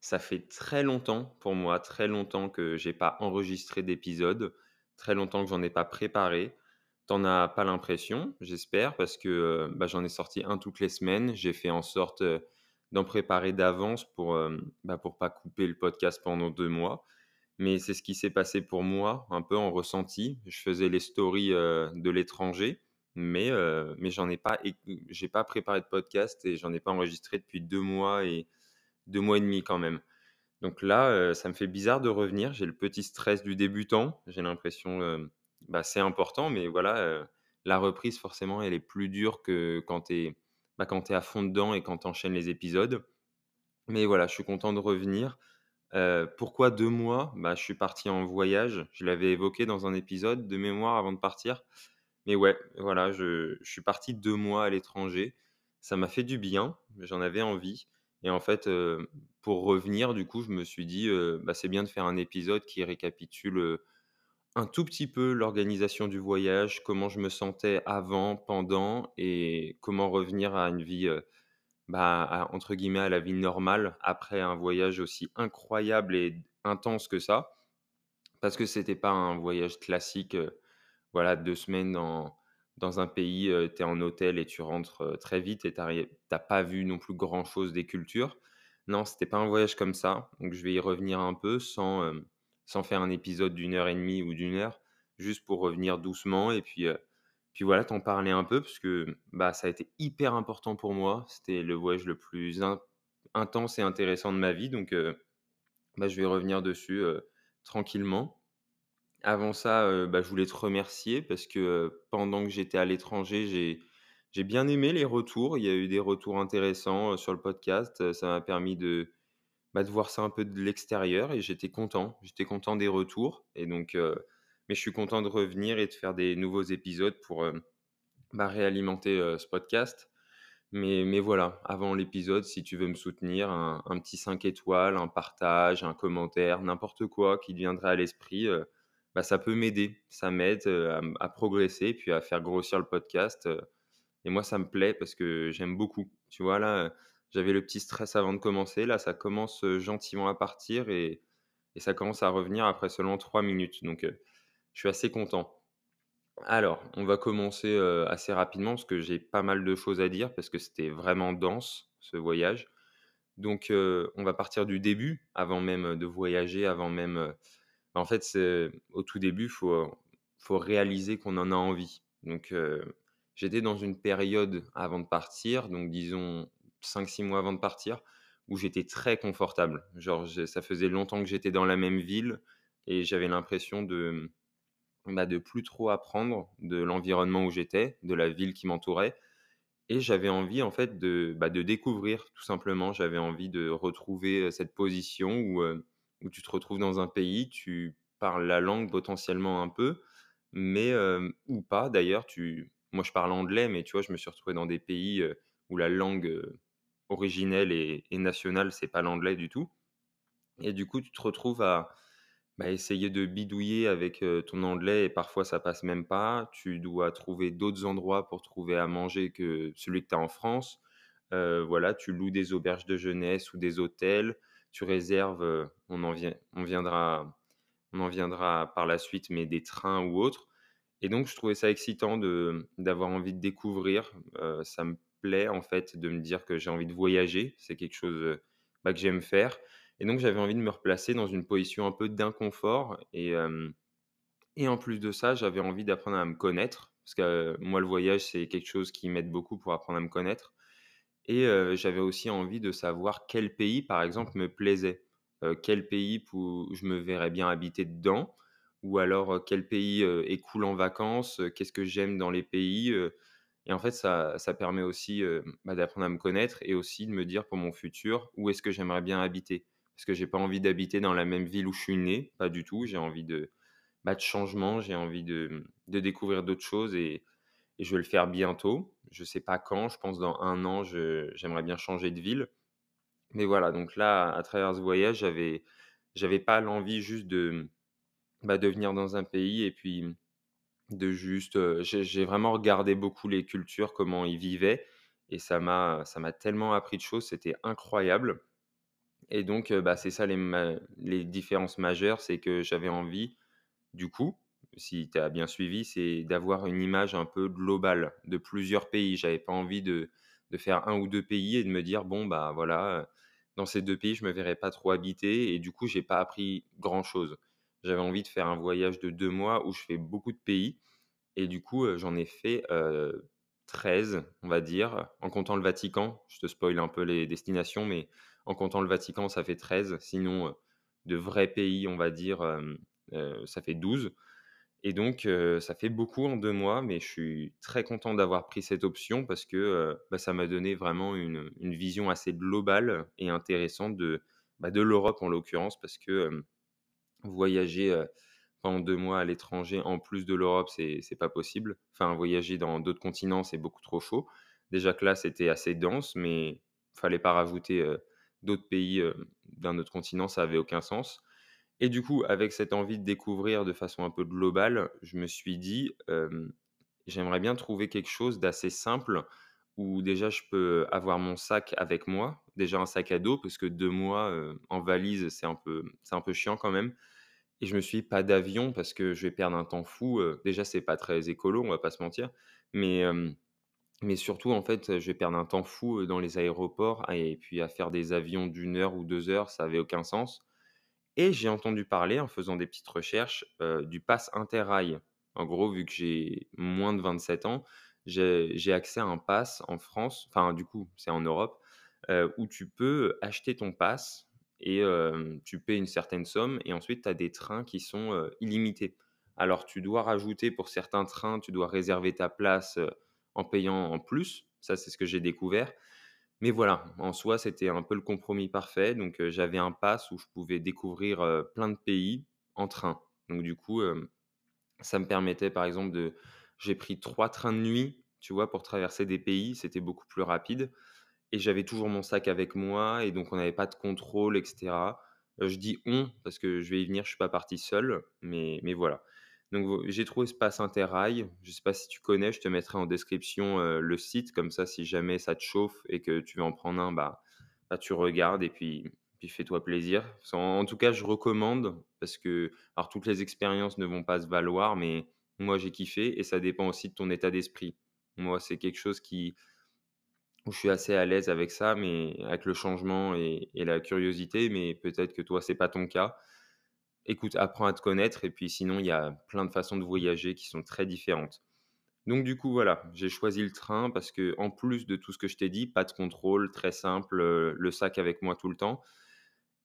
Ça fait très longtemps pour moi, très longtemps que j'ai pas enregistré d'épisode, très longtemps que j'en ai pas préparé. T'en as pas l'impression, j'espère, parce que euh, bah, j'en ai sorti un toutes les semaines. J'ai fait en sorte euh, d'en préparer d'avance pour euh, bah, pour pas couper le podcast pendant deux mois. Mais c'est ce qui s'est passé pour moi, un peu en ressenti. Je faisais les stories de l'étranger, mais mais j'en ai pas, j'ai pas préparé de podcast et j'en ai pas enregistré depuis deux mois et deux mois et demi quand même. Donc là, euh, ça me fait bizarre de revenir. J'ai le petit stress du débutant. J'ai l'impression, euh, bah, c'est important, mais voilà, euh, la reprise, forcément, elle est plus dure que quand tu es, bah, à fond dedans et quand tu enchaînes les épisodes. Mais voilà, je suis content de revenir. pourquoi deux mois? Bah, Je suis parti en voyage. Je l'avais évoqué dans un épisode de mémoire avant de partir. Mais ouais, voilà, je, je suis parti deux mois à l'étranger. Ça m'a fait du bien. J'en avais envie. Et en fait, pour revenir, du coup, je me suis dit, bah, c'est bien de faire un épisode qui récapitule un tout petit peu l'organisation du voyage, comment je me sentais avant, pendant, et comment revenir à une vie, bah, entre guillemets, à la vie normale après un voyage aussi incroyable et intense que ça. Parce que c'était pas un voyage classique, voilà, deux semaines dans, dans un pays, tu es en hôtel et tu rentres très vite et tu n'as pas vu non plus grand-chose des cultures. Non, c'était pas un voyage comme ça. Donc je vais y revenir un peu sans, sans faire un épisode d'une heure et demie ou d'une heure, juste pour revenir doucement et puis, puis voilà, t'en parler un peu parce que bah, ça a été hyper important pour moi. C'était le voyage le plus intense et intéressant de ma vie. Donc bah, je vais revenir dessus tranquillement. Avant ça, bah, je voulais te remercier parce que, pendant que j'étais à l'étranger, j'ai bien aimé les retours. Il y a eu des retours intéressants, sur le podcast. ça m'a permis de, bah, de voir ça un peu de l'extérieur et j'étais content. J'étais content des retours et donc mais je suis content de revenir et de faire des nouveaux épisodes pour, bah, réalimenter, ce podcast. Mais voilà, avant l'épisode, si tu veux me soutenir, un un petit 5 étoiles, un partage, un commentaire, n'importe quoi qui te viendrait à l'esprit, bah, ça peut m'aider. Ça m'aide à, progresser, puis à faire grossir le podcast. et moi, ça me plaît parce que j'aime beaucoup. Tu vois, là, j'avais le petit stress avant de commencer. Là, ça commence gentiment à partir et, et ça commence à revenir après seulement trois minutes. Donc, je suis assez content. Alors, on va commencer assez rapidement parce que j'ai pas mal de choses à dire parce que c'était vraiment dense ce voyage. Donc, on va partir du début, avant même de voyager, avant même en fait, c'est au tout début, faut, faut réaliser qu'on en a envie. Donc, j'étais dans une période avant de partir, donc disons 5-6 mois avant de partir, où j'étais très confortable. Genre, ça faisait longtemps que j'étais dans la même ville et j'avais l'impression de, bah, de plus trop apprendre de l'environnement où j'étais, de la ville qui m'entourait. Et j'avais envie, en fait, de, bah, de découvrir, tout simplement. J'avais envie de retrouver cette position où où tu te retrouves dans un pays, tu parles la langue potentiellement un peu, mais ou pas d'ailleurs. Tu, moi, je parle anglais, mais tu vois, je me suis retrouvé dans des pays où la langue originelle et, nationale, c'est pas l'anglais du tout. Et du coup, tu te retrouves à bah, essayer de bidouiller avec ton anglais et parfois ça passe même pas. Tu dois trouver d'autres endroits pour trouver à manger que celui que tu as en France. voilà, tu loues des auberges de jeunesse ou des hôtels tu réserves, on en, viendra, on en viendra par la suite, mais des trains ou autres. Et donc, je trouvais ça excitant d'avoir envie de découvrir. ça me plaît, en fait, de me dire que j'ai envie de voyager. C'est quelque chose bah, que j'aime faire. Et donc, j'avais envie de me replacer dans une position un peu d'inconfort. Et, et en plus de ça, j'avais envie d'apprendre à me connaître. Parce que moi, le voyage, c'est quelque chose qui m'aide beaucoup pour apprendre à me connaître. Et j'avais aussi envie de savoir quel pays, par exemple, me plaisait. quel pays où je me verrais bien habiter dedans? Ou alors quel pays est cool en vacances, qu'est-ce que j'aime dans les pays? et en fait, ça, ça permet aussi bah, d'apprendre à me connaître et aussi de me dire pour mon futur où est-ce que j'aimerais bien habiter? parce que j'ai pas envie d'habiter dans la même ville où je suis né, pas du tout. J'ai envie de, bah, de changement, j'ai envie de, de découvrir d'autres choses et, et je vais le faire bientôt. Je sais pas quand, je pense dans un an, j'aimerais bien changer de ville. Mais voilà, donc là, à travers ce voyage, j'avais, j'avais pas l'envie juste de, bah, venir dans un pays et puis de juste, j'ai vraiment regardé beaucoup les cultures, comment ils vivaient et ça m'a ça m'a tellement appris de choses, c'était incroyable et donc bah, c'est ça les les différences majeures, c'est que j'avais envie, du coup, si tu as bien suivi, c'est d'avoir une image un peu globale de plusieurs pays. J'avais pas envie de faire un ou 2 pays et de me dire: «Bon, bah, voilà, dans ces 2 pays, je me verrais pas trop habiter» et du coup, j'ai pas appris grand chose. J'avais envie de faire un voyage de 2 mois où je fais beaucoup de pays et du coup, heu, j'en ai fait, heu, 13, on va dire, en comptant le Vatican. Je te spoil un peu les destinations, mais en comptant le Vatican, ça fait 13. Sinon, heu, de vrais pays, on va dire, heu, ça fait 12 et donc ça fait beaucoup en 2 mois, mais je suis très content d'avoir pris cette option parce que, bah, ça m'a donné vraiment une, vision assez globale et intéressante de, bah, l'Europe en l'occurrence parce que, voyager, pendant 2 mois à l'étranger en plus de l'Europe, c'est pas possible. Enfin, voyager dans d'autres continents, c'est beaucoup trop chaud. Déjà que là, c'était assez dense, mais fallait pas rajouter, d'autres pays, d'un autre continent, ça avait aucun sens. Et du coup, avec cette envie de découvrir de façon un peu globale, je me suis dit, «J'aimerais bien trouver quelque chose d'assez simple où déjà je peux avoir mon sac avec moi». Déjà un sac à dos parce que 2 mois, en valise, c'est un peu un peu chiant quand même et je me suis dit: «Pas d'avion parce que je vais perdre un temps fou», heu, déjà c'est pas très écolo, on va pas se mentir, mais mais surtout en fait, je vais perdre un temps fou, dans les aéroports et puis à faire des avions d'une heure ou 2 heures, ça avait aucun sens. Et j'ai entendu parler, en faisant des petites recherches, heu, du pass Interrail. En gros, vu que j'ai moins de 27 ans, j'ai accès à un pass en France, enfin, du coup, c'est en Europe, heu, où tu peux acheter ton pass et hem, tu paies une certaine somme et ensuite tu as des trains qui sont, illimités. Alors tu dois rajouter pour certains trains, tu dois réserver ta place, en payant en plus. Ça, c'est ce que j'ai découvert. Mais voilà, en soi, c'était un peu le compromis parfait. Donc, j'avais un pass où je pouvais découvrir, plein de pays en train. Donc du coup, ça me permettait, par exemple, de j'ai pris 3 trains de nuit, tu vois, pour traverser des pays. C'était beaucoup plus rapide et j'avais toujours mon sac avec moi et donc on n'avait pas de contrôle et cetera. Heu, je dis «on» parce que je vais y venir, je suis pas parti seul, mais mais voilà. J'ai trouvé ce pass Interrail. Je sais pas si tu connais, je te mettrai en description, heu, le site comme ça si jamais ça te chauffe et que tu veux en prendre un, bah bah, tu regardes et puis puis fais-toi plaisir. En tout cas, je recommande parce que alors toutes les expériences ne vont pas se valoir, mais moi j'ai kiffé et ça dépend aussi de ton état d'esprit. Moi, c'est quelque chose qui où je suis assez à l'aise avec ça, mais avec le changement et et la curiosité, mais peut-être que toi, c'est pas ton cas. Écoute, apprends à te connaître et puis sinon, il y a plein de façons de voyager qui sont très différentes. Donc du coup, voilà, j'ai choisi le train parce que en plus de tout ce que je t'ai dit, pas de contrôle, très simple, heu, le sac avec moi tout le temps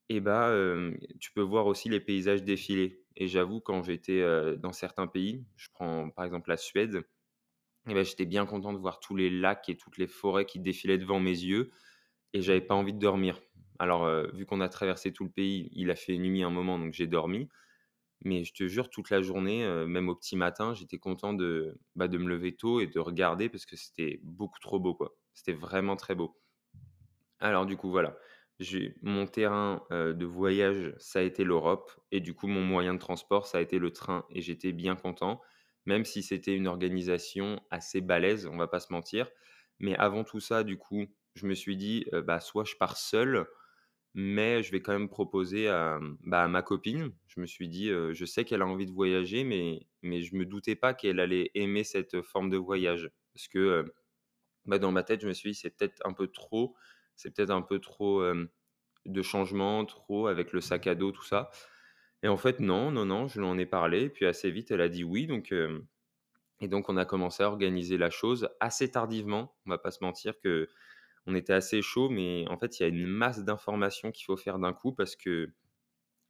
et bah, hem, tu peux voir aussi les paysages défiler et j'avoue quand j'étais, heu, dans certains pays, je prends par exemple la Suède et bah, j'étais bien content de voir tous les lacs et toutes les forêts qui défilaient devant mes yeux et j'avais pas envie de dormir. Alors, vu qu'on a traversé tout le pays, il a fait nuit un moment donc j'ai dormi mais je te jure toute la journée, même au petit matin, j'étais content de, bah, de me lever tôt et de regarder parce que c'était beaucoup trop beau. C'était vraiment très beau. Alors du coup, voilà, mon terrain, de voyage, ça a été l'Europe et du coup, mon moyen de transport, ça a été le train et j'étais bien content, même si c'était une organisation assez balèze, on va pas se mentir. Mais avant tout ça, du coup, je me suis dit, bah, soit je pars seul, mais je vais quand même proposer à, mmh, bah, ma copine. Je me suis dit, je sais qu'elle a envie de voyager, mais mais je me doutais pas qu'elle allait aimer cette forme de voyage. Parce que, bah, dans ma tête, je me suis dit: «C'est peut-être un peu trop, c'est peut-être un peu trop, de changement, trop avec le sac à dos, tout ça» et en fait, non, non, non, je lui en ai parlé, puis assez vite, elle a dit oui, donc et donc on a commencé à organiser la chose assez tardivement. On va pas se mentir que on était assez chaud, mais en fait, il y a une masse d'informations qu'il faut faire d'un coup parce que,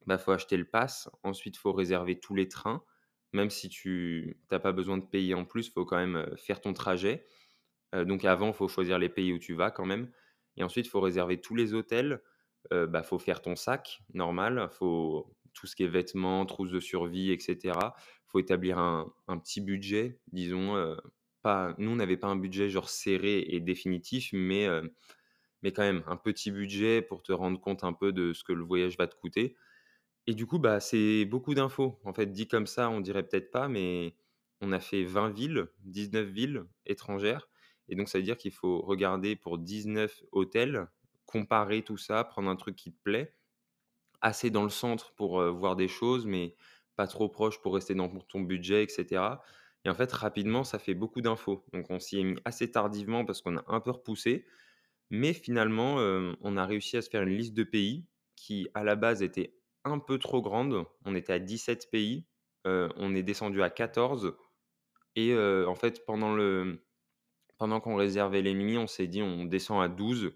bah, faut acheter le pass, ensuite, faut réserver tous les trains. Même si tu tu pas besoin de payer en plus, faut quand même, faire ton trajet. Donc avant, faut choisir les pays où tu vas quand même et ensuite, faut réserver tous les hôtels. heu, bah, faut faire ton sac normal, faut tout ce qui est vêtements, trousse de survie et cetera. Faut établir un petit budget, disons, pas nous, on n'avait pas un budget genre serré et définitif, mais heu, mais quand même un petit budget pour te rendre compte un peu de ce que le voyage va te coûter. Et du coup, bah, c'est beaucoup d'infos. En fait, dit comme ça, on dirait peut-être pas, mais on a fait 20 villes, 19 villes étrangères. Et donc ça veut dire qu'il faut regarder pour 19 hôtels, comparer tout ça, prendre un truc qui te plaît, assez dans le centre pour, heu, voir des choses, mais pas trop proche pour rester dans ton budget et cetera et en fait, rapidement, ça fait beaucoup d'infos. Donc on s'y est mis assez tardivement parce qu'on a un peu repoussé, mais finalement, hem, on a réussi à se faire une liste de pays qui, à la base, était un peu trop grande. On était à 17 pays, heu, on est descendu à 14 et heu, en fait, pendant le pendant qu'on réservait les nuits, on s'est dit: «On descend à 12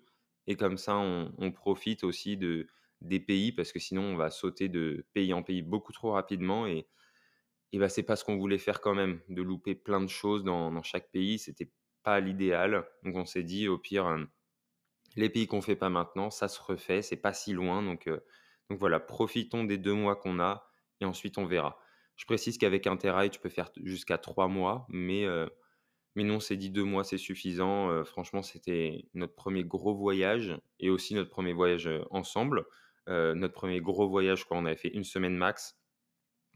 et comme ça, on on profite aussi de des pays» parce que sinon on va sauter de pays en pays beaucoup trop rapidement. Et et bah, c'est pas ce qu'on voulait faire quand même, de louper plein de choses dans chaque pays, c'était pas l'idéal. Donc on s'est dit: «Au pire, les pays qu'on fait pas maintenant, ça se refait, c'est pas si loin, donc donc voilà, profitons des 2 mois qu'on a et ensuite on verra. Je précise qu'avec Interrail, tu peux faire jusqu'à 3 mois, mais heu, mais nous, on s'est dit 2 mois, c'est suffisant. Franchement, c'était notre premier gros voyage et aussi notre premier voyage, ensemble. Notre premier gros voyage, quoi, on avait fait une semaine max.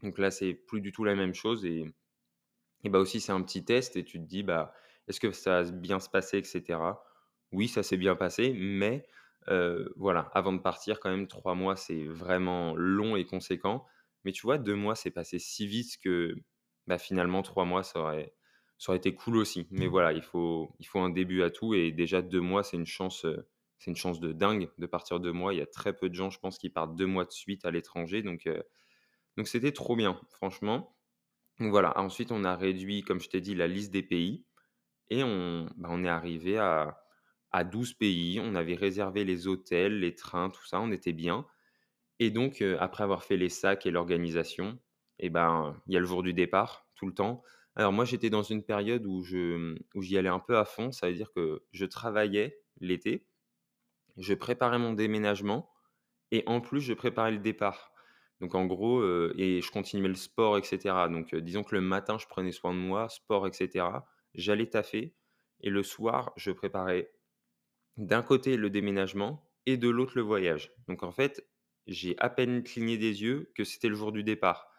Donc là, c'est plus du tout la même chose et et bah, aussi, c'est un petit test et tu te dis: «Bah, est-ce que ça va bien se passer?» et cetera. Oui, ça s'est bien passé, mais voilà, avant de partir quand même 3 mois, c'est vraiment long et conséquent. Mais tu vois, 2 mois, c'est passé si vite que, bah, finalement 3 mois, ça aurait ça aurait été cool aussi. Mais voilà, il faut il faut un début à tout et déjà 2 mois, c'est une chance, c'est une chance de dingue de partir 2 mois. Il y a très peu de gens, je pense, qui partent 2 mois de suite à l'étranger donc donc c'était trop bien, franchement. Voilà, ensuite on a réduit, comme je t'ai dit, la liste des pays et on, bah, est arrivé à à 12 pays. On avait réservé les hôtels, les trains, tout ça, on était bien et donc heu, après avoir fait les sacs et l'organisation et ben, il y a le jour du départ, tout le temps. Alors moi, j'étais dans une période où je, où j'y allais un peu à fond. Ça veut dire que je travaillais l'été, je préparais mon déménagement et en plus, je préparais le départ. Donc en gros, heu et je continuais le sport et cetera. Donc heu, disons que le matin, je prenais soin de moi, sport et cetera. J'allais taffer et le soir, je préparais d'un côté le déménagement et de l'autre le voyage. Donc en fait, j'ai à peine cligné des yeux que c'était le jour du départ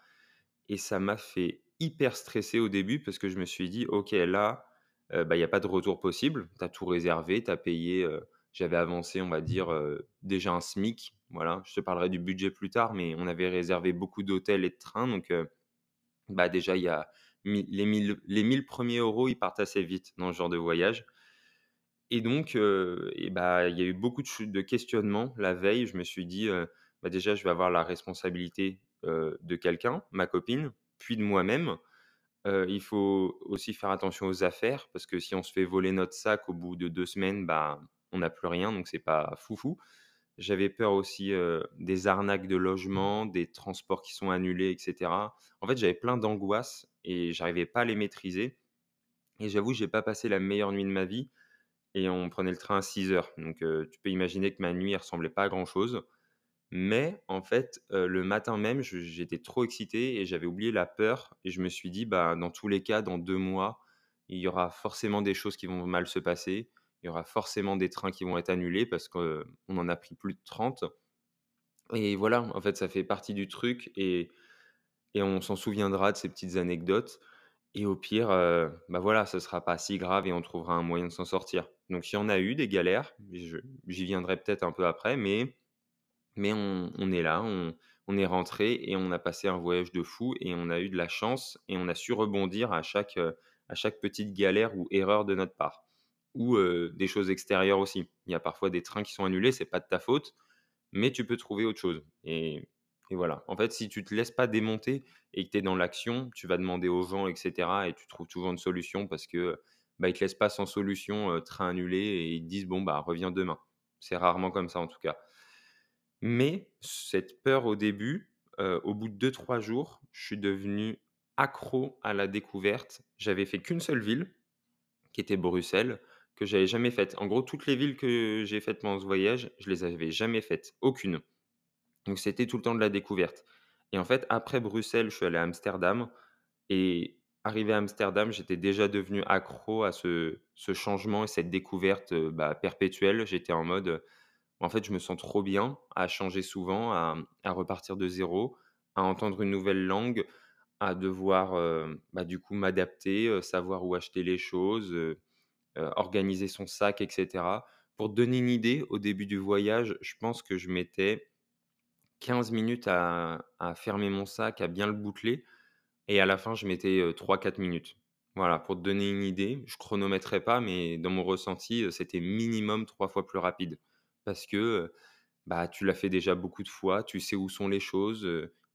et ça m'a fait hyper stresser au début parce que je me suis dit: «OK, là, heu, bah, il y a pas de retour possible. Tu as tout réservé, tu as payé», j'avais avancé, on va dire, heu, déjà un SMIC, voilà. Je te parlerai du budget plus tard, mais on avait réservé beaucoup d'hôtels et de trains donc heu, bah, déjà il y a les 1000 les 1000 premiers euros, ils partent assez vite dans ce genre de voyage et donc et bah, il y a eu beaucoup de de questionnements la veille. Je me suis dit, «Bah, déjà, je vais avoir la responsabilité, de quelqu'un, ma copine, puis de moi-même». Il faut aussi faire attention aux affaires parce que si on se fait voler notre sac au bout de 2 semaines, bah, on n'a plus rien, donc c'est pas foufou. J'avais peur aussi, heu, des arnaques de logement, des transports qui sont annulés et cetera. En fait, j'avais plein d'angoisses et j'arrivais pas à les maîtriser et j'avoue, j'ai pas passé la meilleure nuit de ma vie et on prenait le train à six heures. Donc heu, tu peux imaginer que ma nuit, elle ressemblait pas à grand chose. Mais en fait, heu, le matin même, j'étais trop excité et j'avais oublié la peur et je me suis dit: «Bah, dans tous les cas, dans 2 mois, il y aura forcément des choses qui vont mal se passer. Il y aura forcément des trains qui vont être annulés» parce qu'on en a pris plus de 30 et voilà, en fait, ça fait partie du truc et et on s'en souviendra de ces petites anecdotes et au pire, heu, bah, voilà, ce sera pas si grave et on trouvera un moyen de s'en sortir. Donc il y en a eu des galères, j'y viendrai peut-être un peu après, mais mais on est là, on on est rentré et on a passé un voyage de fou et on a eu de la chance et on a su rebondir à chaque, heu, à chaque petite galère ou erreur de notre part. Ou, des choses extérieures aussi. Il y a parfois des trains qui sont annulés, c'est pas de ta faute, mais tu peux trouver autre chose et voilà. En fait, si tu te laisses pas démonter et que tu es dans l'action, tu vas demander aux gens et cetera et tu trouves toujours une solution parce que, bah, ils te laissent pas sans solution, train annulé et ils te disent: «Bon, bah, reviens demain». C'est rarement comme ça en tout cas. Mais cette peur au début, au bout de deux trois jours, je suis devenu accro à la découverte. J'avais fait qu'une seule ville, qui était Bruxelles. Que j'avais jamais faites. En gros, toutes les villes que j'ai faites pendant ce voyage, je les avais jamais faites, aucune. Donc c'était tout le temps de la découverte. Et en fait, après Bruxelles, je suis allé à Amsterdam et arrivé à Amsterdam, j'étais déjà devenu accro à ce changement et cette découverte, heu, bah, perpétuelle. J'étais en mode, en fait, je me sens trop bien à changer souvent, à, repartir de zéro, à entendre une nouvelle langue, à devoir, heu, bah, du coup m'adapter, heu, savoir où acheter les choses, organiser son sac et cetera. Pour donner une idée, au début du voyage, je pense que je mettais 15 minutes à fermer mon sac, à bien le boucler et à la fin, je mettais, heu, 3-4 minutes. Voilà, pour te donner une idée, je chronométrais pas, mais dans mon ressenti, c'était minimum 3 fois plus rapide. Parce que, bah, tu l'as fait déjà beaucoup de fois, tu sais où sont les choses,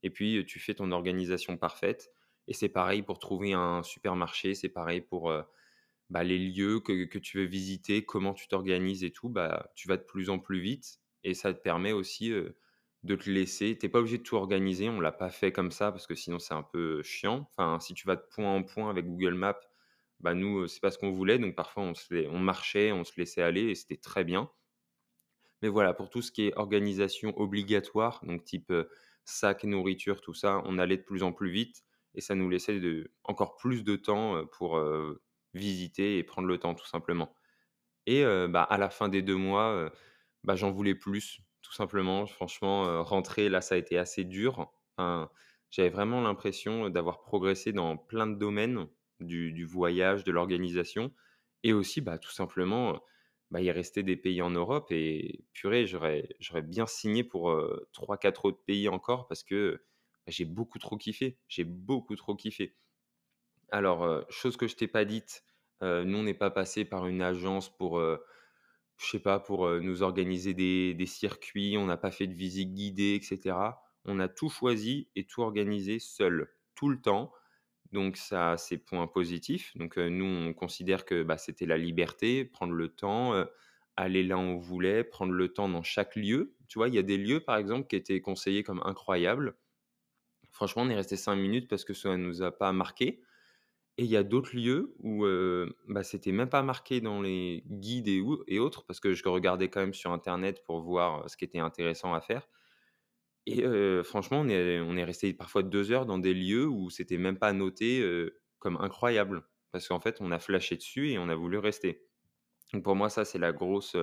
et puis, tu fais ton organisation parfaite et c'est pareil pour trouver un supermarché, c'est pareil pour, bah, les lieux que que tu veux visiter, comment tu t'organises et tout, bah, tu vas de plus en plus vite et ça te permet aussi, de te laisser tu es pas obligé de tout organiser, on l'a pas fait comme ça parce que sinon c'est un peu chiant. Enfin, si tu vas de point en point avec Google Maps, bah, nous, c'est pas ce qu'on voulait donc parfois on marchait, on se laissait aller et c'était très bien. Mais voilà, pour tout ce qui est organisation obligatoire, donc type, sac, nourriture, tout ça, on allait de plus en plus vite et ça nous laissait de encore plus de temps, pour, visiter et prendre le temps tout simplement. Et bah, à la fin des 2 mois, bah, j'en voulais plus, tout simplement. Franchement, rentrer là, ça a été assez dur. J'avais vraiment l'impression, d'avoir progressé dans plein de domaines, du voyage, de l'organisation et aussi, bah, tout simplement, bah, il restait des pays en Europe et purée, j'aurais bien signé pour, heu, 3-4 autres pays encore parce que, bah, j'ai beaucoup trop kiffé. J'ai beaucoup trop kiffé. Alors, chose que je t'ai pas dite, nous, on n'est pas passé par une agence pour, heu, je sais pas, pour, nous organiser des circuits, on n'a pas fait de visite guidée et cetera. On a tout choisi et tout organisé seul, tout le temps. Donc ça a ses points positifs. Donc, nous, on considère que, bah, c'était la liberté, prendre le temps, aller là où on voulait, prendre le temps dans chaque lieu. Tu vois, il y a des lieux, par exemple, qui étaient conseillés comme incroyables. Franchement, on est resté 5 minutes parce que ça nous a pas marqué. Et il y a d'autres lieux où, heu, bah, c'était même pas marqué dans les guides et autres, parce que je regardais quand même sur internet pour voir, ce qui était intéressant à faire et franchement, on est on est resté parfois 2 heures dans des lieux où c'était même pas noté, comme incroyable. Parce qu'en fait, on a flashé dessus et on a voulu rester. Donc pour moi, ça, c'est la grosse,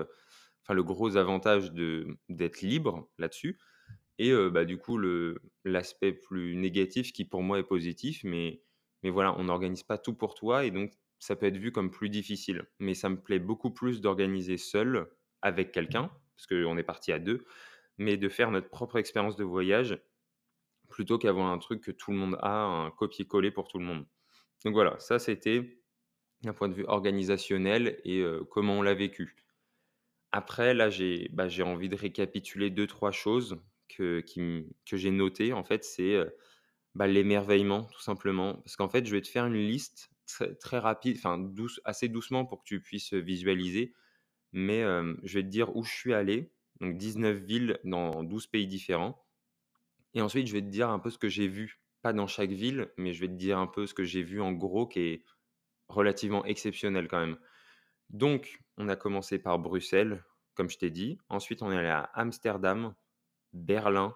enfin le gros avantage d'être libre là-dessus et bah, du coup, l'aspect plus négatif qui pour moi est positif, mais mais voilà, on n'organise pas tout pour toi et donc ça peut être vu comme plus difficile. Mais ça me plaît beaucoup plus d'organiser seul, avec quelqu'un, parce qu'on est parti à 2, mais de faire notre propre expérience de voyage, plutôt qu'avoir un truc que tout le monde a, un copier-coller pour tout le monde. Donc voilà, ça c'était d'un point de vue organisationnel et comment on l'a vécu. Après là, j'ai bah, j'ai envie de récapituler deux trois choses que qui que j'ai notées en fait, c'est, bah, l'émerveillement tout simplement. Parce qu'en fait, je vais te faire une liste très très rapide, enfin douce assez doucement pour que tu puisses, visualiser. Mais, je vais te dire où je suis allé, donc 19 villes dans 12 pays différents et ensuite je vais te dire un peu ce que j'ai vu. Pas dans chaque ville, mais je vais te dire un peu ce que j'ai vu en gros qui est relativement exceptionnel quand même. Donc, on a commencé par Bruxelles, comme je t'ai dit. Ensuite, on est allé à Amsterdam, Berlin,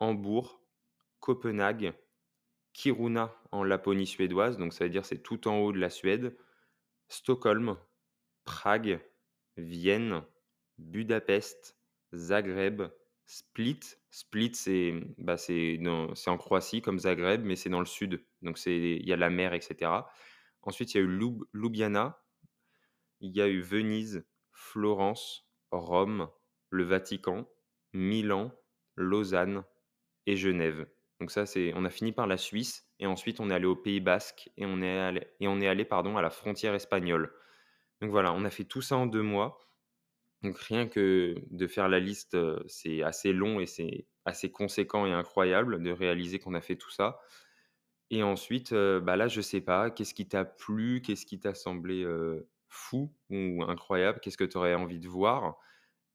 Hambourg, Copenhague, Kiruna en Laponie suédoise, donc ça veut dire c'est tout en haut de la Suède, Stockholm, Prague, Vienne, Budapest, Zagreb, Split. Split, c'est bah, en Croatie comme Zagreb, mais c'est dans le sud, donc il y a la mer et cetera. Ensuite, il y a eu Ljubljana, il y a eu Venise, Florence, Rome, le Vatican, Milan, Lausanne et Genève. Donc ça, c'est on a fini par la Suisse et ensuite on est allé au Pays basque et on est allé et on est allé, pardon, à la frontière espagnole. Donc voilà, on a fait tout ça en 2 mois. Donc rien que de faire la liste, heu, c'est assez long et c'est assez conséquent et incroyable de réaliser qu'on a fait tout ça. Et ensuite, heu, bah, là, je sais pas, qu'est-ce qui t'a plu? Qu'est-ce qui t'a semblé, heu, fou ou incroyable? Qu'est-ce que tu aurais envie de voir?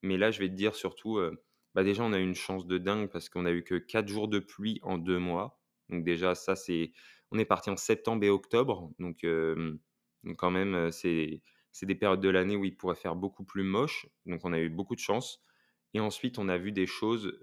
Mais là, je vais te dire surtout, bah, déjà, on a eu une chance de dingue parce qu'on a eu que 4 jours de pluie en 2 mois. Donc déjà, ça, c'est on est parti en septembre et octobre, donc quand même, c'est c'est des périodes de l'année où il pourrait faire beaucoup plus moche, donc on a eu beaucoup de chance et ensuite on a vu des choses,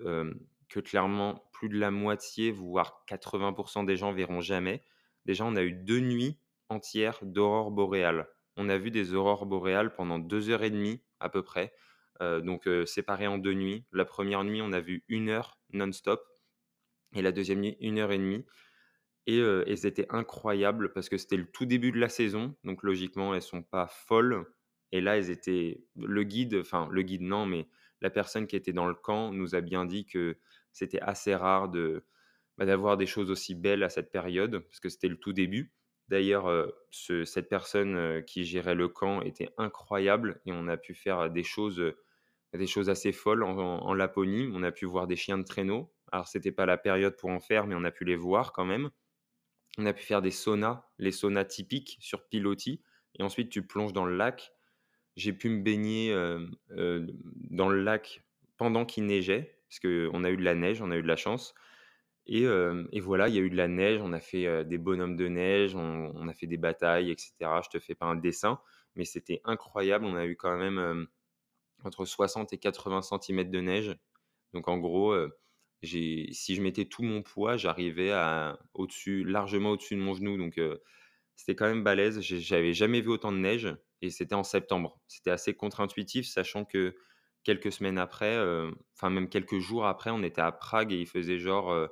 que clairement plus de la moitié, voire 80 des gens verront jamais. Déjà, on a eu 2 nuits entières d'aurore boréale. On a vu des aurores boréales pendant 2 heures et demie à peu près, donc heu, séparées en 2 nuits. La première nuit, on a vu 1 heure non-stop et la deuxième nuit, 1 heure et demie et heu et c'était incroyable parce que c'était le tout début de la saison, donc logiquement, elles sont pas folles et là, elles étaient le guide, enfin le guide non, mais la personne qui était dans le camp nous a bien dit que c'était assez rare de, bah, d'avoir des choses aussi belles à cette période, parce que c'était le tout début. D'ailleurs, ce cette personne, qui gérait le camp était incroyable et on a pu faire des choses, des choses assez folles en Laponie. On a pu voir des chiens de traîneau. Alors c'était pas la période pour en faire, mais on a pu les voir quand même. On a pu faire des saunas, les saunas typiques sur pilotis et ensuite tu plonges dans le lac. J'ai pu me baigner, hem, heu, dans le lac pendant qu'il neigeait, parce qu'on a eu de la neige, on a eu de la chance et et voilà, il y a eu de la neige, on a fait, des bonhommes de neige, on on a fait des batailles et cetera. Je te fais pas un dessin, mais c'était incroyable. On a eu quand même, entre 60 et 80 centimètres de neige. Donc en gros, j'ai si je mettais tout mon poids, j'arrivais à au-dessus largement au-dessus de mon genou donc heu, c'était quand même balèze. J'avais jamais vu autant de neige et c'était en septembre. C'était assez contre-intuitif, sachant que quelques semaines après, heu, enfin même quelques jours après, on était à Prague et il faisait genre,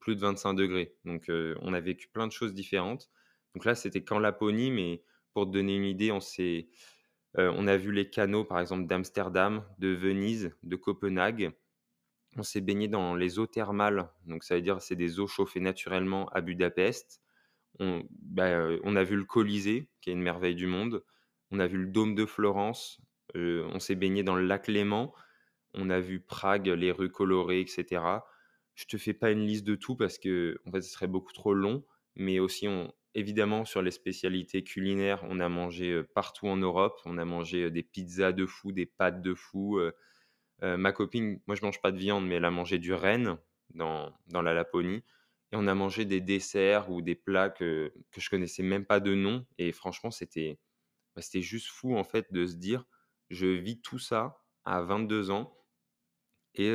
plus de 25 degrés. Donc on a vécu plein de choses différentes. Donc là, c'était qu'en Laponie, mais pour te donner une idée, on s'est, heu, on a vu les canaux, par exemple, d'Amsterdam, de Venise, de Copenhague. On s'est baigné dans les eaux thermales, donc ça veut dire c'est des eaux chauffées naturellement à Budapest. On bah, on a vu le Colisée, qui est une merveille du monde. On a vu le dôme de Florence, heu, on s'est baigné dans le lac Léman. On a vu Prague, les rues colorées et cetera. Je te fais pas une liste de tout parce que en fait, ce serait beaucoup trop long, mais aussi on évidemment sur les spécialités culinaires, on a mangé, partout en Europe. On a mangé, des pizzas de fou, des pâtes de fou, heu, ma copine, moi je mange pas de viande, mais elle a mangé du renne dans dans la Laponie et on a mangé des desserts ou des plats que que je connaissais même pas de nom et franchement c'était, bah, juste fou en fait de se dire: «Je vis tout ça à 22 ans» et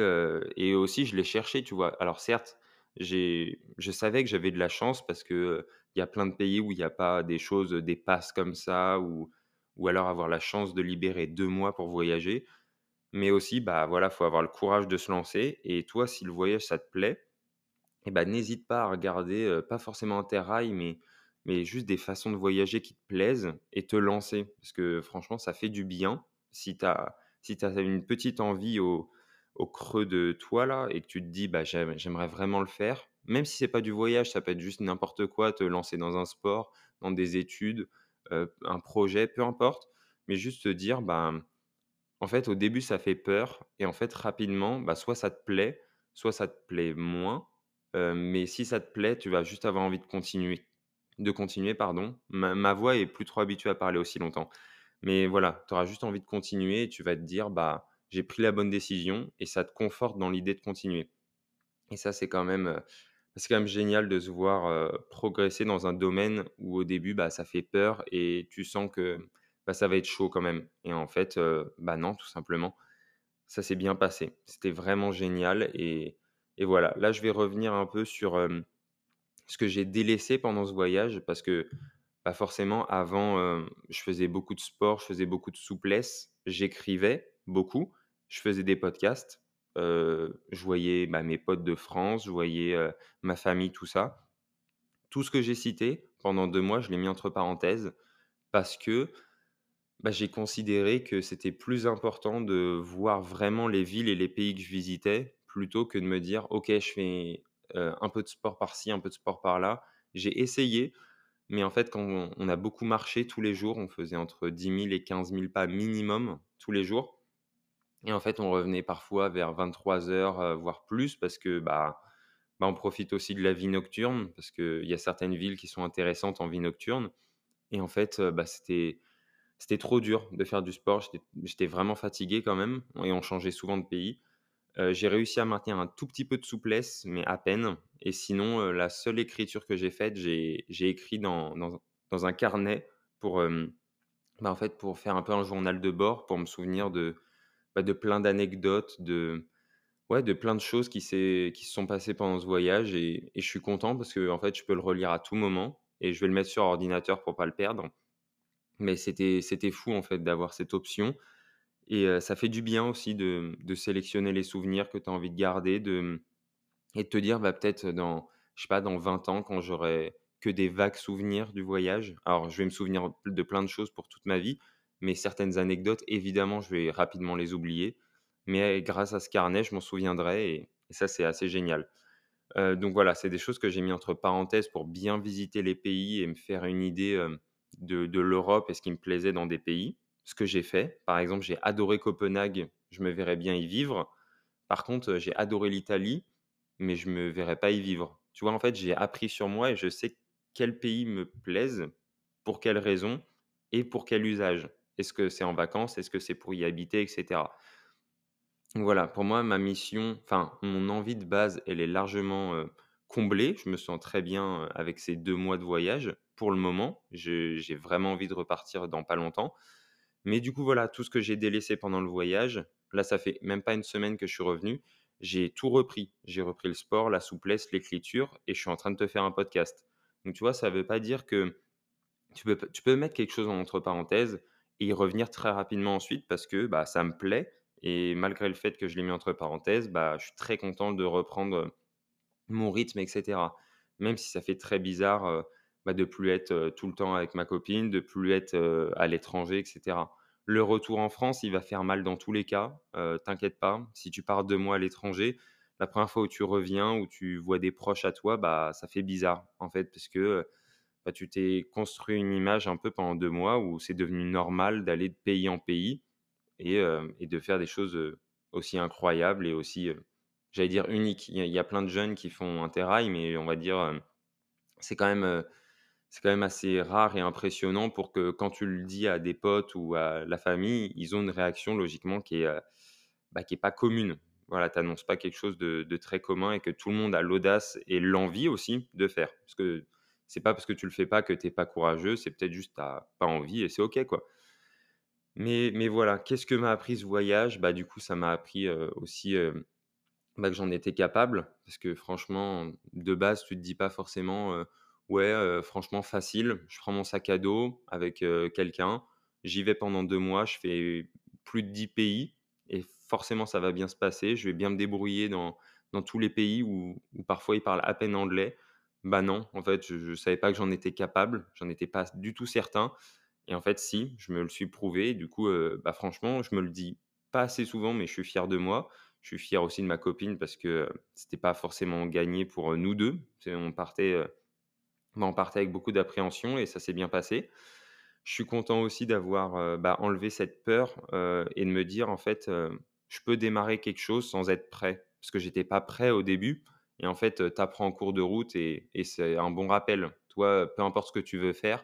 et aussi je l'ai cherché, tu vois? Alors certes, je savais que j'avais de la chance parce que, il y a plein de pays où il y a pas des choses, des passes comme ça ou ou alors avoir la chance de libérer 2 mois pour voyager. Mais aussi, bah, voilà, faut avoir le courage de se lancer et toi, si le voyage ça te plaît et bah, n'hésite pas à regarder, pas forcément Interrail, mais mais juste des façons de voyager qui te plaisent et te lancer. Parce que franchement, ça fait du bien. Si tu as si tu une petite envie au au creux de toi là et que tu te dis: «Bah, j'aime j'aimerais vraiment le faire», même si c'est pas du voyage, ça peut être juste n'importe quoi, te lancer dans un sport, dans des études, un projet, peu importe. Mais juste te dire: «Bah, en fait, au début, ça fait peur et en fait, rapidement, bah, soit ça te plaît, soit ça te plaît moins, mais si ça te plaît, tu vas juste avoir envie de continuer de continuer, pardon. Ma voix est plus trop habituée à parler aussi longtemps. Mais voilà, tu auras juste envie de continuer et tu vas te dire: «Bah, j'ai pris la bonne décision» et ça te conforte dans l'idée de continuer. Et ça, c'est quand même, c'est quand même génial de se voir, progresser dans un domaine où au début, bah, ça fait peur et tu sens que, bah, ça va être chaud quand même et en fait, bah, non, tout simplement. Ça s'est bien passé. C'était vraiment génial et et voilà. Là, je vais revenir un peu sur, ce que j'ai délaissé pendant ce voyage parce que, bah, forcément avant, je faisais beaucoup de sport, je faisais beaucoup de souplesse, j'écrivais beaucoup, je faisais des podcasts, je voyais, bah, mes potes de France, je voyais, ma famille, tout ça. Tout ce que j'ai cité pendant 2 mois, je l'ai mis entre parenthèses parce que, bah, j'ai considéré que c'était plus important de voir vraiment les villes et les pays que je visitais, plutôt que de me dire: «OK, je fais, un peu de sport par-ci, un peu de sport par-là». J'ai essayé, mais en fait, quand on on a beaucoup marché tous les jours, on faisait entre 10 000 et 15 000 pas minimum tous les jours et en fait, on revenait parfois vers 23:00, heu, voire plus parce que, bah bah, on profite aussi de la vie nocturne parce qu'il y a certaines villes qui sont intéressantes en vie nocturne et en fait, bah, c'était c'était trop dur de faire du sport. J'étais vraiment fatigué quand même et on changeait souvent de pays. J'ai réussi à maintenir un tout petit peu de souplesse, mais à peine et sinon, la seule écriture que j'ai faite, j'ai écrit dans dans un carnet pour, Bah, en fait, pour faire un peu un journal de bord, pour me souvenir de, de plein d'anecdotes, de ouais, de plein de choses qui qui se sont passées pendant ce voyage et je suis content parce que en fait, je peux le relire à tout moment et je vais le mettre sur ordinateur pour pas le perdre. Mais c'était fou, en fait, d'avoir cette option et heu, ça fait du bien aussi de de sélectionner les souvenirs que tu as envie de garder, de et de te dire, bah, peut-être dans, dans 20 ans, quand j'aurai que des vagues souvenirs du voyage. Alors, je vais me souvenir de plein de choses pour toute ma vie, mais certaines anecdotes, évidemment, je vais rapidement les oublier. Mais grâce à ce carnet, je m'en souviendrai et ça, c'est assez génial. Heu, donc voilà, c'est des choses que j'ai mis entre parenthèses pour bien visiter les pays et me faire une idée, hem, de l'Europe et ce qui me plaisait dans des pays. Ce que j'ai fait, par exemple, j'ai adoré Copenhague, je me verrais bien y vivre. Par contre, heu, j'ai adoré l'Italie, mais je me verrais pas y vivre. Tu vois, en fait, j'ai appris sur moi et je sais quels pays me plaisent, pour quelles raisons et pour quel usage. Est-ce que c'est en vacances? Est-ce que c'est pour y habiter et cetera? Donc voilà, pour moi, ma mission, enfin, mon envie de base, elle est largement, comblée. Je me sens très bien, avec ces 2 mois de voyage, pour le moment. J'ai vraiment envie de repartir dans pas longtemps. Mais du coup, voilà, tout ce que j'ai délaissé pendant le voyage, là, ça fait même pas une semaine que je suis revenu, j'ai tout repris. J'ai repris le sport, la souplesse, l'écriture et je suis en train de te faire un podcast. Donc tu vois, ça veut pas dire que tu peux tu peux mettre quelque chose entre parenthèses et revenir très rapidement ensuite parce que, bah, ça me plaît et malgré le fait que je l'ai mis entre parenthèses, bah, je suis très content de reprendre, mon rythme et cetera. Même si ça fait très bizarre, bah, de plus être, tout le temps avec ma copine, de plus être, à l'étranger et cetera. Le retour en France, il va faire mal dans tous les cas, t'inquiète pas. Si tu pars 2 mois à l'étranger, la première fois où tu reviens, où tu vois des proches à toi, bah, ça fait bizarre, en fait, parce que, bah, tu t'es construit une image un peu pendant 2 mois où c'est devenu normal d'aller de pays en pays et et de faire des choses, aussi incroyables et aussi, j'allais dire uniques. Il y a plein de jeunes qui font Interrail, mais on va dire, hem, c'est quand même, quand même assez rare et impressionnant pour que quand tu le dis à des potes ou à la famille, ils ont une réaction logiquement qui est, bah, qui est pas commune. Voilà, tu annonces pas quelque chose de de très commun et que tout le monde a l'audace et l'envie aussi de faire. Parce que c'est pas parce que tu le fais pas que tu es pas courageux, c'est peut-être juste tu as pas envie et c'est OK, quoi. Mais mais voilà, qu'est-ce que m'a appris ce voyage? Bah, du coup, ça m'a appris, aussi, bah, que j'en étais capable. Parce que franchement, de base, tu te dis pas forcément, «Ouais, franchement facile, je prends mon sac à dos avec, quelqu'un, j'y vais pendant 2 mois, je fais plus de 10 pays et forcément ça va bien se passer, je vais bien me débrouiller dans dans tous les pays où parfois ils parlent à peine anglais». Bah, non, en fait, je je savais pas que j'en étais capable, j'en étais pas du tout certain et en fait, si, je me le suis prouvé. Du coup, heu, bah, franchement, je me le dis pas assez souvent, mais je suis fier de moi. Je suis fier aussi de ma copine parce que, c'était pas forcément gagné pour, nous 2. C'est on partait, bah, on partait avec beaucoup d'appréhension et ça s'est bien passé. Je suis content aussi d'avoir, bah, enlevé cette peur, et de me dire en fait, je peux démarrer quelque chose sans être prêt. Parce que j'étais pas prêt au début et en fait, tu apprends en cours de route et c'est un bon rappel. Toi, peu importe ce que tu veux faire,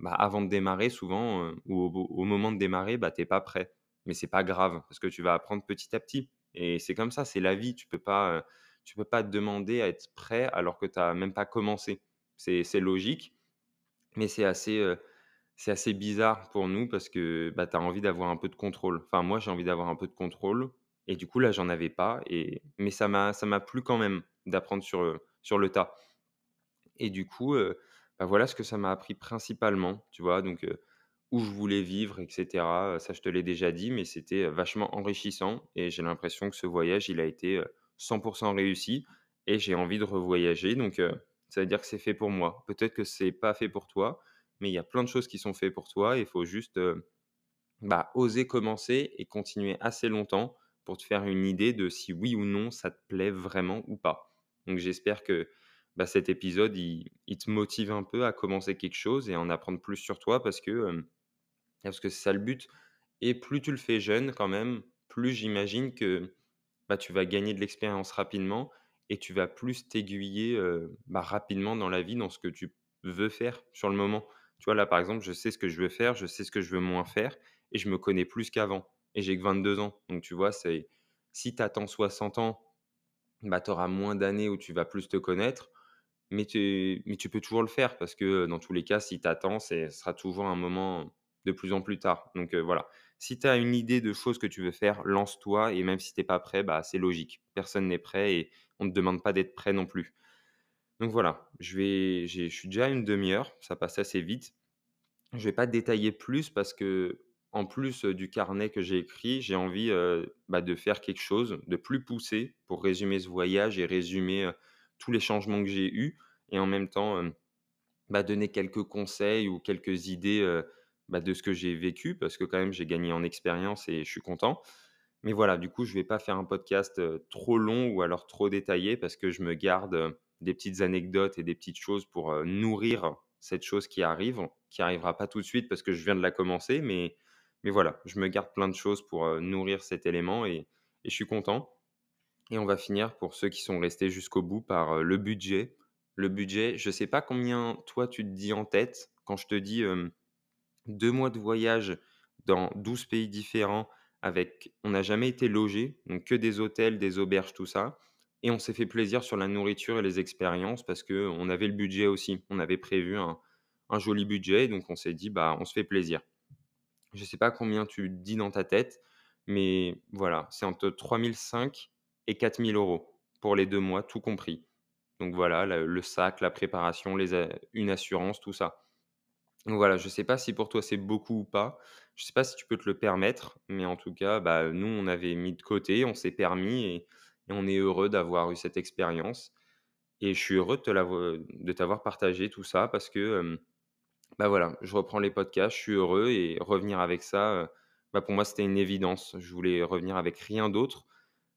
bah, avant de démarrer souvent, ou au moment de démarrer, bah, tu es pas prêt. Mais c'est pas grave parce que tu vas apprendre petit à petit et c'est comme ça, c'est la vie. Tu peux pas, tu peux pas te demander à être prêt alors que tu as même pas commencé. C'est logique, mais c'est assez, assez bizarre pour nous parce que, bah, tu as envie d'avoir un peu de contrôle. Enfin, moi, j'ai envie d'avoir un peu de contrôle et du coup, là, j'en avais pas et mais ça m'a ça m'a plu quand même d'apprendre sur, heu, sur le tas. Et du coup, heu, bah, voilà ce que ça m'a appris principalement, tu vois? Donc, heu, où je voulais vivre et cetera, heu, ça je te l'ai déjà dit, mais c'était, vachement enrichissant et j'ai l'impression que ce voyage, il a été, heu, 100 réussi et j'ai envie de revoyager donc, ça veut dire que c'est fait pour moi. Peut-être que c'est pas fait pour toi, mais il y a plein de choses qui sont faites pour toi. Il faut juste, bah, oser commencer et continuer assez longtemps pour te faire une idée de si oui ou non ça te plaît vraiment ou pas. Donc j'espère que, bah, cet épisode, il te motive un peu à commencer quelque chose et en apprendre plus sur toi parce que, c'est ça le but et plus tu le fais jeune quand même, plus j'imagine que, bah, tu vas gagner de l'expérience rapidement et tu vas plus t'aiguiller, bah, rapidement dans la vie, dans ce que tu veux faire sur le moment. Tu vois, là, par exemple, je sais ce que je veux faire, je sais ce que je veux moins faire et je me connais plus qu'avant et j'ai que 22 ans. Donc tu vois, c'est si tu attends 60 ans, bah, tu auras moins d'années où tu vas plus te connaître, mais tu peux toujours le faire parce que, dans tous les cas, si tu attends, ce sera toujours un moment de plus en plus tard. Donc voilà. Si tu as une idée de choses que tu veux faire, lance-toi et même si tu es pas prêt, bah, c'est logique. Personne n'est prêt et on ne te demande pas d'être prêt non plus. Donc voilà, je vais je suis déjà à une demi heure, ça passe assez vite. Je vais pas détailler plus parce que en plus, du carnet que j'ai écrit, j'ai envie, bah, de faire quelque chose de plus poussé pour résumer ce voyage et résumer, tous les changements que j'ai eus et en même temps, bah, donner quelques conseils ou quelques idées, bah, de ce que j'ai vécu parce que quand même j'ai gagné en expérience et je suis content. Mais voilà, du coup, je vais pas faire un podcast, trop long ou alors trop détaillé parce que je me garde, des petites anecdotes et des petites choses pour, nourrir cette chose qui arrive, qui arrivera pas tout de suite parce que je viens de la commencer, mais mais voilà, je me garde plein de choses pour, nourrir cet élément et je suis content et on va finir pour ceux qui sont restés jusqu'au bout par, le budget. Le budget, je sais pas combien toi tu te dis en tête quand je te dis, 2 mois de voyage dans 12 pays différents avec on n'a jamais été logé, donc que des hôtels, des auberges, tout ça et on s'est fait plaisir sur la nourriture et les expériences parce qu'on avait le budget aussi. On avait prévu un un joli budget, donc on s'est dit: «Bah, on se fait plaisir». Je sais pas combien tu dis dans ta tête, mais voilà, c'est entre 3 500 et 4 000 € pour les 2 mois, tout compris. Donc voilà, le sac, la préparation, les une assurance, tout ça. Donc voilà, je sais pas si pour toi c'est beaucoup ou pas. Je sais pas si tu peux te le permettre, mais en tout cas, bah, nous, on avait mis de côté, on s'est permis et on est heureux d'avoir eu cette expérience et je suis heureux de t'avoir partagé tout ça parce que, bah, voilà, je reprends les podcasts, je suis heureux et revenir avec ça, bah, pour moi, c'était une évidence. Je voulais revenir avec rien d'autre.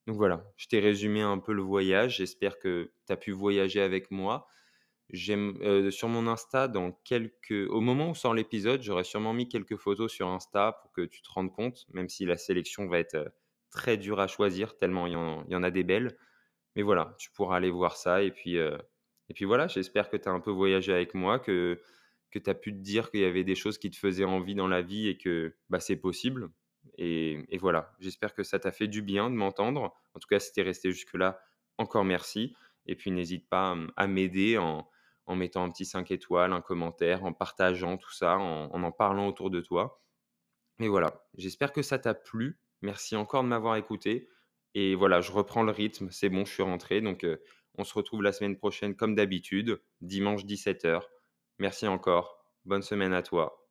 Donc voilà, je t'ai résumé un peu le voyage. J'espère que tu as pu voyager avec moi. J'aime, sur mon Insta dans quelques au moment où sort l'épisode, j'aurais sûrement mis quelques photos sur Insta pour que tu te rendes compte, même si la sélection va être, très dure à choisir tellement il y en a des belles. Mais voilà, tu pourras aller voir ça et puis, et puis voilà, j'espère que tu as un peu voyagé avec moi, que que tu as pu te dire qu'il y avait des choses qui te faisaient envie dans la vie et que, bah, c'est possible et voilà. J'espère que ça t'a fait du bien de m'entendre. En tout cas, si tu es resté jusque-là, encore merci et puis n'hésite pas, mmh, à m'aider en mettant un petit 5 étoiles, un commentaire, en partageant tout ça, en en parlant autour de toi. Mais voilà, j'espère que ça t'a plu. Merci encore de m'avoir écouté et voilà, je reprends le rythme, c'est bon, je suis rentré donc heu, on se retrouve la semaine prochaine comme d'habitude, dimanche 17:00. Merci encore, bonne semaine à toi.